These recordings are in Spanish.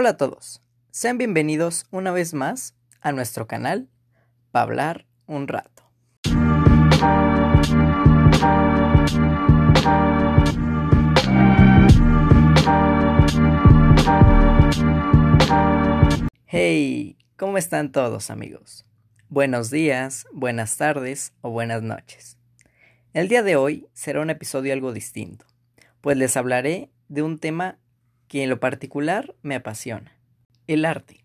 Hola a todos, sean bienvenidos una vez más a nuestro canal para hablar un rato. Hey, ¿cómo están todos amigos? Buenos días, buenas tardes o buenas noches. El día de hoy será un episodio algo distinto, pues les hablaré de un tema que en lo particular me apasiona, el arte.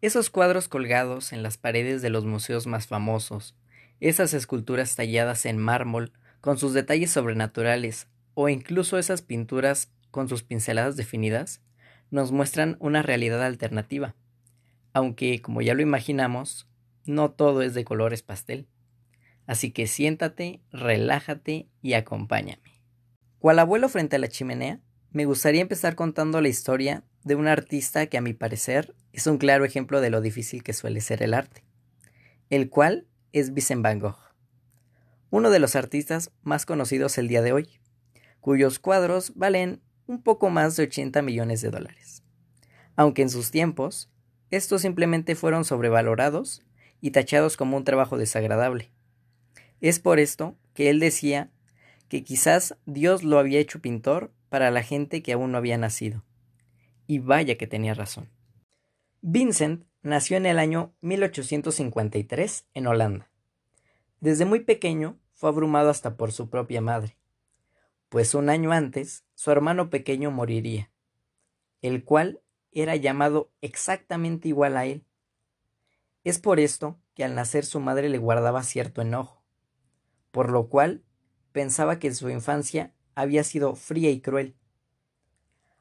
Esos cuadros colgados en las paredes de los museos más famosos, esas esculturas talladas en mármol con sus detalles sobrenaturales o incluso esas pinturas con sus pinceladas definidas, nos muestran una realidad alternativa, aunque, como ya lo imaginamos, no todo es de colores pastel. Así que siéntate, relájate y acompáñame. Cual abuelo frente a la chimenea, me gustaría empezar contando la historia de un artista que a mi parecer es un claro ejemplo de lo difícil que suele ser el arte, el cual es Vincent Van Gogh, uno de los artistas más conocidos el día de hoy, cuyos cuadros valen un poco más de 80 millones de dólares, aunque en sus tiempos estos simplemente fueron sobrevalorados y tachados como un trabajo desagradable. Es por esto que él decía que quizás Dios lo había hecho pintor para la gente que aún no había nacido. Y vaya que tenía razón. Vincent nació en el año 1853 en Holanda. Desde muy pequeño fue abrumado hasta por su propia madre, pues un año antes su hermano pequeño moriría, el cual era llamado exactamente igual a él. Es por esto que al nacer su madre le guardaba cierto enojo, por lo cual pensaba que su infancia había sido fría y cruel.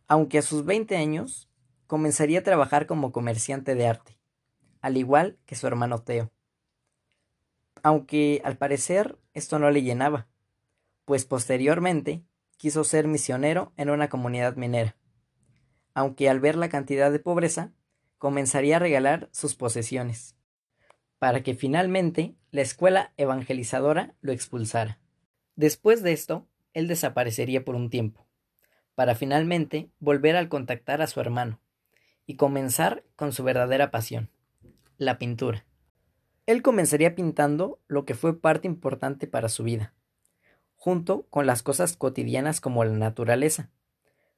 Aunque a sus 20 años comenzaría a trabajar como comerciante de arte, al igual que su hermano Teo. Aunque al parecer esto no le llenaba, pues posteriormente quiso ser misionero en una comunidad minera, aunque al ver la cantidad de pobreza, comenzaría a regalar sus posesiones, para que finalmente la escuela evangelizadora lo expulsara. Después de esto, él desaparecería por un tiempo, para finalmente volver al contactar a su hermano y comenzar con su verdadera pasión, la pintura. Él comenzaría pintando lo que fue parte importante para su vida, junto con las cosas cotidianas como la naturaleza,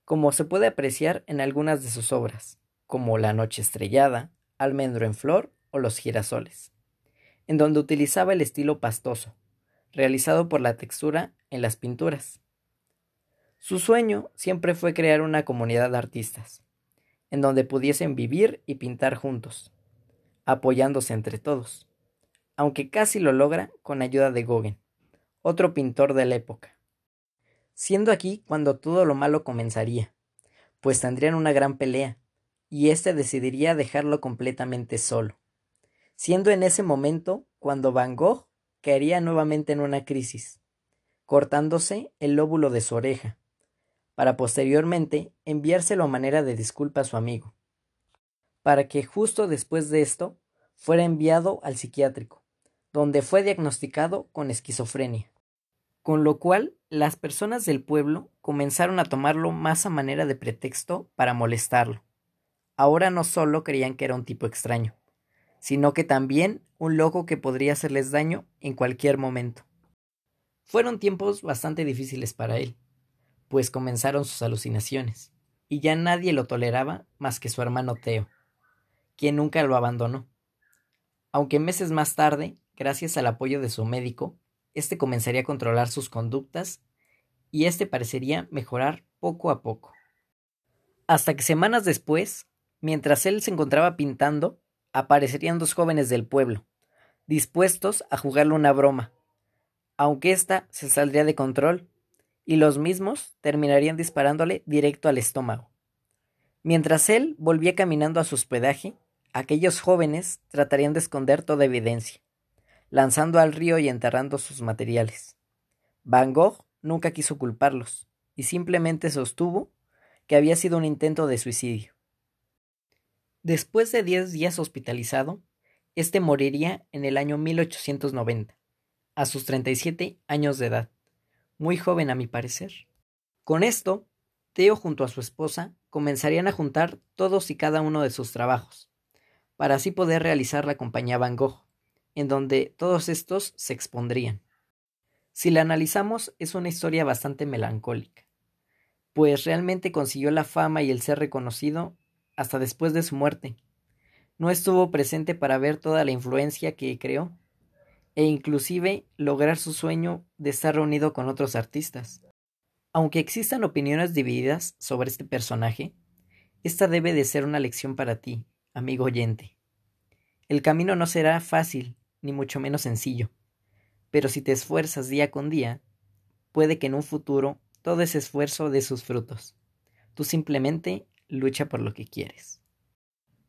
como se puede apreciar en algunas de sus obras, como La Noche Estrellada, Almendro en Flor o Los Girasoles, en donde utilizaba el estilo pastoso, realizado por la textura en las pinturas. Su sueño siempre fue crear una comunidad de artistas, en donde pudiesen vivir y pintar juntos, apoyándose entre todos, aunque casi lo logra con ayuda de Gauguin, otro pintor de la época. Siendo aquí cuando todo lo malo comenzaría, pues tendrían una gran pelea, y éste decidiría dejarlo completamente solo, siendo en ese momento cuando Van Gogh caería nuevamente en una crisis, cortándose el lóbulo de su oreja, para posteriormente enviárselo a manera de disculpa a su amigo, para que justo después de esto fuera enviado al psiquiátrico, donde fue diagnosticado con esquizofrenia, con lo cual las personas del pueblo comenzaron a tomarlo más a manera de pretexto para molestarlo. Ahora no solo creían que era un tipo extraño, sino que también un loco que podría hacerles daño en cualquier momento. Fueron tiempos bastante difíciles para él, pues comenzaron sus alucinaciones, y ya nadie lo toleraba más que su hermano Teo, quien nunca lo abandonó. Aunque meses más tarde, gracias al apoyo de su médico, éste comenzaría a controlar sus conductas y éste parecería mejorar poco a poco. Hasta que semanas después, mientras él se encontraba pintando, aparecerían dos jóvenes del pueblo, dispuestos a jugarle una broma, aunque ésta se saldría de control, y los mismos terminarían disparándole directo al estómago. Mientras él volvía caminando a su hospedaje, aquellos jóvenes tratarían de esconder toda evidencia, lanzando al río y enterrando sus materiales. Van Gogh nunca quiso culparlos, y simplemente sostuvo que había sido un intento de suicidio. Después de diez días hospitalizado, este moriría en el año 1890, a sus 37 años de edad, muy joven a mi parecer. Con esto, Teo junto a su esposa comenzarían a juntar todos y cada uno de sus trabajos, para así poder realizar la compañía Van Gogh, en donde todos estos se expondrían. Si la analizamos, es una historia bastante melancólica, pues realmente consiguió la fama y el ser reconocido hasta después de su muerte. No estuvo presente para ver toda la influencia que creó, e inclusive lograr su sueño de estar reunido con otros artistas. Aunque existan opiniones divididas sobre este personaje, esta debe de ser una lección para ti, amigo oyente. El camino no será fácil, ni mucho menos sencillo, pero si te esfuerzas día con día, puede que en un futuro todo ese esfuerzo dé sus frutos. Tú simplemente lucha por lo que quieres.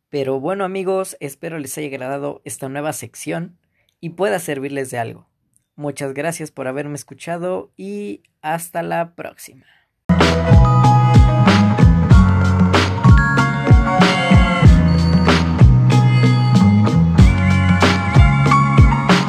Pero bueno amigos, espero les haya agradado esta nueva sección y pueda servirles de algo. Muchas gracias por haberme escuchado y hasta la próxima.